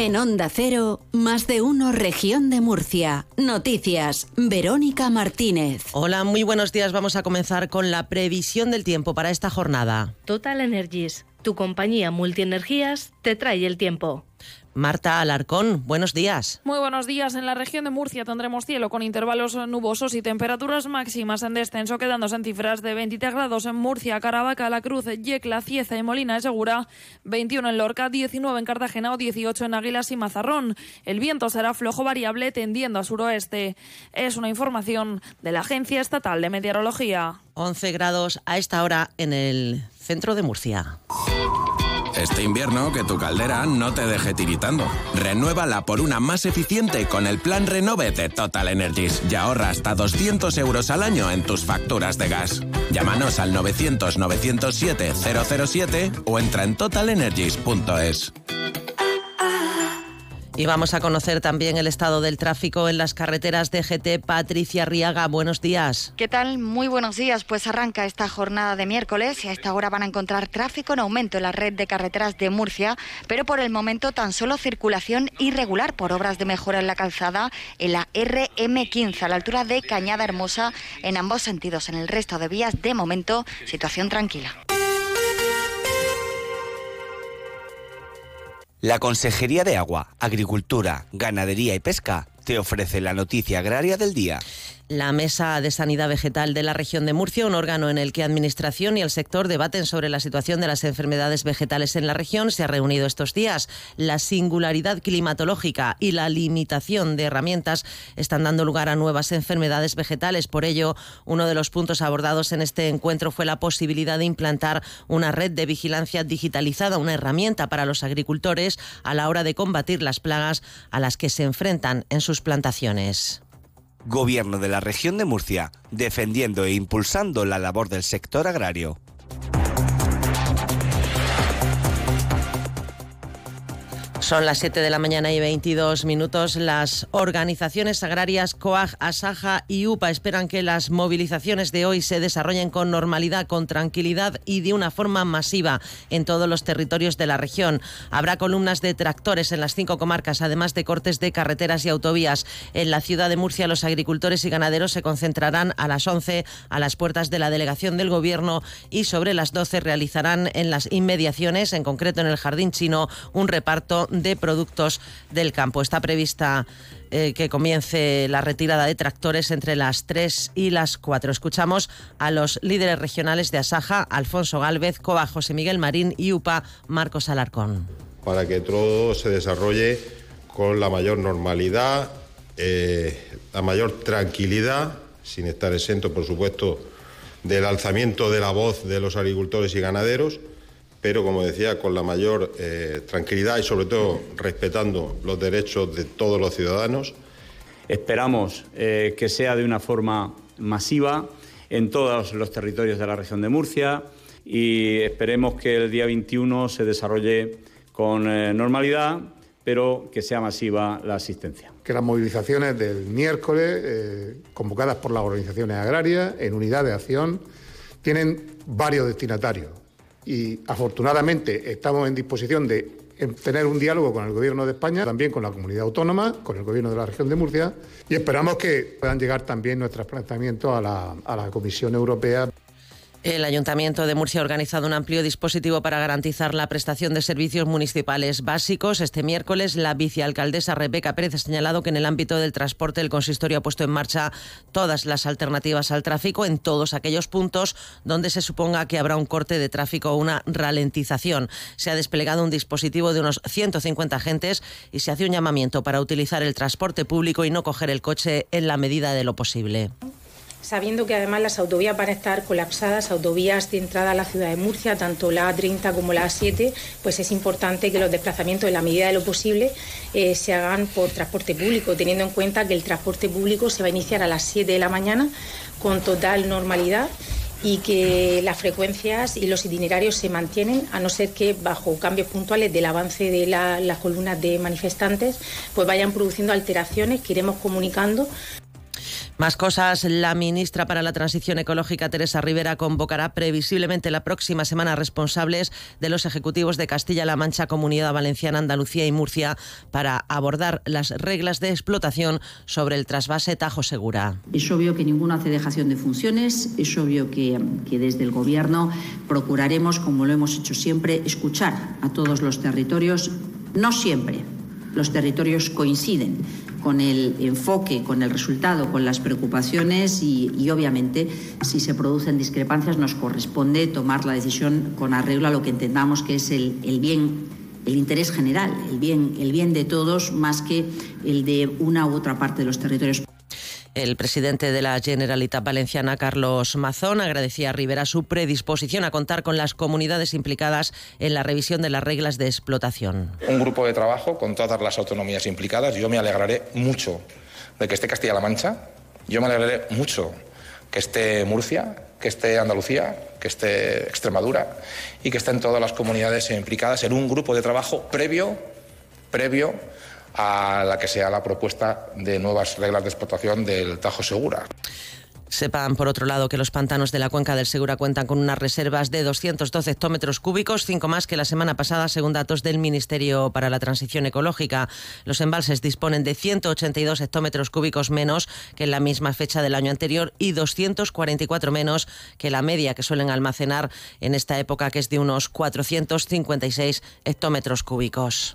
En Onda Cero, más de uno región de Murcia. Noticias, Verónica Martínez. Hola, muy buenos días. Vamos a comenzar con la previsión del tiempo para esta jornada. Total Energies, tu compañía multienergías, te trae el tiempo. Marta Alarcón, buenos días. Muy buenos días. En la región de Murcia tendremos cielo con intervalos nubosos y temperaturas máximas en descenso, quedándose en cifras de 23 grados en Murcia, Caravaca, La Cruz, Yecla, Cieza y Molina de Segura, 21 en Lorca, 19 en Cartagena o 18 en Águilas y Mazarrón. El viento será flojo variable tendiendo a suroeste. Es una información de la Agencia Estatal de Meteorología. 11 grados a esta hora en el centro de Murcia. Este invierno que tu caldera no te deje tiritando. Renuévala por una más eficiente con el plan Renove de Total Energies y ahorra hasta 200 euros al año en tus facturas de gas. Llámanos al 900 907 007 o entra en totalenergies.es. Y vamos a conocer también el estado del tráfico en las carreteras de GT. Patricia Riaga, buenos días. ¿Qué tal? Muy buenos días. Pues arranca esta jornada de miércoles y a esta hora van a encontrar tráfico en aumento en la red de carreteras de Murcia, pero por el momento tan solo circulación irregular por obras de mejora en la calzada en la RM15 a la altura de Cañada Hermosa en ambos sentidos. En el resto de vías, de momento, situación tranquila. La Consejería de Agua, Agricultura, Ganadería y Pesca te ofrece la noticia agraria del día. La Mesa de Sanidad Vegetal de la región de Murcia, un órgano en el que Administración y el sector debaten sobre la situación de las enfermedades vegetales en la región, se ha reunido estos días. La singularidad climatológica y la limitación de herramientas están dando lugar a nuevas enfermedades vegetales. Por ello, uno de los puntos abordados en este encuentro fue la posibilidad de implantar una red de vigilancia digitalizada, una herramienta para los agricultores a la hora de combatir las plagas a las que se enfrentan en sus plantaciones. Gobierno de la región de Murcia, defendiendo e impulsando la labor del sector agrario. Son las 7 de la mañana y 22 minutos. Las organizaciones agrarias COAG, ASAJA y UPA esperan que las movilizaciones de hoy se desarrollen con normalidad, con tranquilidad y de una forma masiva en todos los territorios de la región. Habrá columnas de tractores en las cinco comarcas, además de cortes de carreteras y autovías. En la ciudad de Murcia, los agricultores y ganaderos se concentrarán a las 11 a las puertas de la delegación del Gobierno y sobre las 12 realizarán en las inmediaciones, en concreto en el Jardín Chino, un reparto productos del campo. Está prevista eh, que comience la retirada de tractores entre las 3 y las 4. Escuchamos a los líderes regionales de Asaja, Alfonso Gálvez, Coba, José Miguel Marín y UPA, Marcos Alarcón. Para que todo se desarrolle con la mayor normalidad, eh, la mayor tranquilidad, sin estar exento, por supuesto, del alzamiento de la voz de los agricultores y ganaderos pero como decía, con la mayor eh, tranquilidad y sobre todo respetando los derechos de todos los ciudadanos. Esperamos eh, que sea de una forma masiva en todos los territorios de la región de Murcia y esperemos que el día 21 se desarrolle con eh, normalidad, pero que sea masiva la asistencia. Que las movilizaciones del miércoles, convocadas por las organizaciones agrarias en unidad de acción, tienen varios destinatarios y afortunadamente estamos en disposición de tener un diálogo con el Gobierno de España, también con la comunidad autónoma, con el Gobierno de la región de Murcia y esperamos que puedan llegar también nuestros planteamientos a la, a la Comisión Europea. El Ayuntamiento de Murcia ha organizado un amplio dispositivo para garantizar la prestación de servicios municipales básicos. Este miércoles, la vicealcaldesa Rebeca Pérez ha señalado que en el ámbito del transporte el consistorio ha puesto en marcha todas las alternativas al tráfico en todos aquellos puntos donde se suponga que habrá un corte de tráfico o una ralentización. Se ha desplegado un dispositivo de unos 150 agentes y se hace un llamamiento para utilizar el transporte público y no coger el coche en la medida de lo posible sabiendo que además las autovías van a estar colapsadas, autovías de entrada a la ciudad de Murcia, tanto la A30 como la A7, pues es importante que los desplazamientos en la medida de lo posible eh, se hagan por transporte público, teniendo en cuenta que el transporte público se va a iniciar a las 7 de la mañana con total normalidad y que las frecuencias y los itinerarios se mantienen, a no ser que bajo cambios puntuales del avance de las columnas de manifestantes, pues vayan produciendo alteraciones que iremos comunicando Más cosas. La ministra para la Transición Ecológica, Teresa Rivera, convocará previsiblemente la próxima semana responsables de los ejecutivos de Castilla-La Mancha, Comunidad Valenciana, Andalucía y Murcia para abordar las reglas de explotación sobre el trasvase Tajo Segura. Es obvio que ninguno hace dejación de funciones. Es obvio que, que desde el Gobierno procuraremos, como lo hemos hecho siempre, escuchar a todos los territorios. No siempre los territorios coinciden con el enfoque, con el resultado, con las preocupaciones y, obviamente si se producen discrepancias nos corresponde tomar la decisión con arreglo a lo que entendamos que es el, el bien el interés general, el bien, el bien de todos más que el de una u otra parte de los territorios. El presidente de la Generalitat Valenciana, Carlos Mazón, agradecía a Rivera su predisposición a contar con las comunidades implicadas en la revisión de las reglas de explotación. Un grupo de trabajo con todas las autonomías implicadas. Yo me alegraré mucho de que esté Castilla-La Mancha. Yo me alegraré mucho que esté Murcia, que esté Andalucía, que esté Extremadura y que estén todas las comunidades implicadas en un grupo de trabajo previo, previo a la que sea la propuesta de nuevas reglas de explotación del Tajo Segura. Sepan, por otro lado, que los pantanos de la cuenca del Segura cuentan con unas reservas de 212 hectómetros cúbicos, cinco más que la semana pasada, según datos del Ministerio para la Transición Ecológica. Los embalses disponen de 182 hectómetros cúbicos menos que en la misma fecha del año anterior y 244 menos que la media que suelen almacenar en esta época, que es de unos 456 hectómetros cúbicos.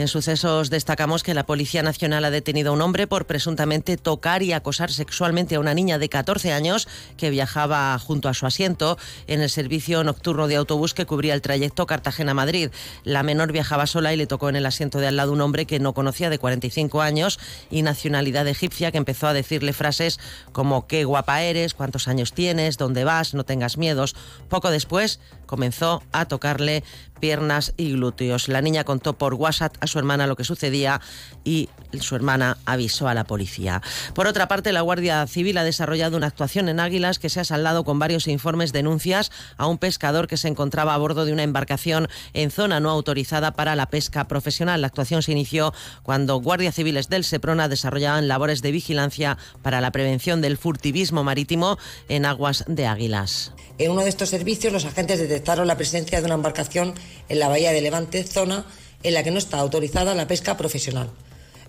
En sucesos destacamos que la Policía Nacional ha detenido a un hombre por presuntamente tocar y acosar sexualmente a una niña de 14 años que viajaba junto a su asiento en el servicio nocturno de autobús que cubría el trayecto Cartagena-Madrid. La menor viajaba sola y le tocó en el asiento de al lado un hombre que no conocía de 45 años y nacionalidad egipcia que empezó a decirle frases como qué guapa eres, cuántos años tienes, dónde vas, no tengas miedos. Poco después comenzó a tocarle piernas y glúteos. La niña contó por WhatsApp a su hermana lo que sucedía y su hermana avisó a la policía. Por otra parte, la Guardia Civil ha desarrollado una actuación en Águilas que se ha saldado con varios informes denuncias a un pescador que se encontraba a bordo de una embarcación en zona no autorizada para la pesca profesional. La actuación se inició cuando guardias civiles del Seprona desarrollaban labores de vigilancia para la prevención del furtivismo marítimo en aguas de Águilas. En uno de estos servicios, los agentes detectaron la presencia de una embarcación en la bahía de Levante, zona en la que no está autorizada la pesca profesional.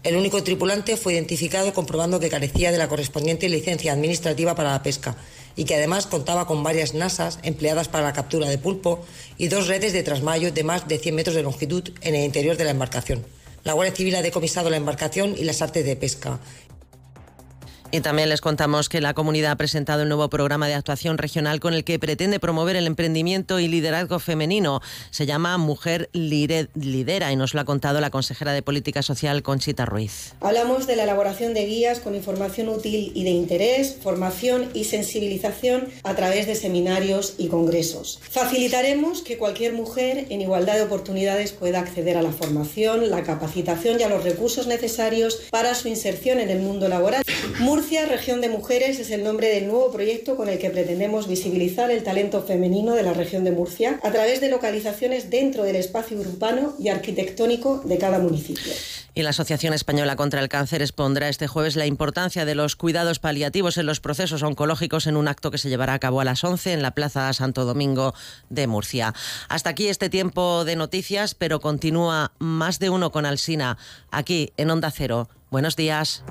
El único tripulante fue identificado comprobando que carecía de la correspondiente licencia administrativa para la pesca y que además contaba con varias nasas empleadas para la captura de pulpo y dos redes de trasmayo de más de 100 metros de longitud en el interior de la embarcación. La Guardia Civil ha decomisado la embarcación y las artes de pesca y también les contamos que la comunidad ha presentado el nuevo programa de actuación regional con el que pretende promover el emprendimiento y liderazgo femenino. Se llama Mujer Lidera y nos lo ha contado la consejera de Política Social Conchita Ruiz. Hablamos de la elaboración de guías con información útil y de interés, formación y sensibilización a través de seminarios y congresos. Facilitaremos que cualquier mujer en igualdad de oportunidades pueda acceder a la formación, la capacitación y a los recursos necesarios para su inserción en el mundo laboral. Murcia, Región de Mujeres, es el nombre del nuevo proyecto con el que pretendemos visibilizar el talento femenino de la región de Murcia a través de localizaciones dentro del espacio urbano y arquitectónico de cada municipio. Y la Asociación Española contra el Cáncer expondrá este jueves la importancia de los cuidados paliativos en los procesos oncológicos en un acto que se llevará a cabo a las 11 en la Plaza Santo Domingo de Murcia. Hasta aquí este tiempo de noticias, pero continúa más de uno con Alsina, aquí en Onda Cero. Buenos días.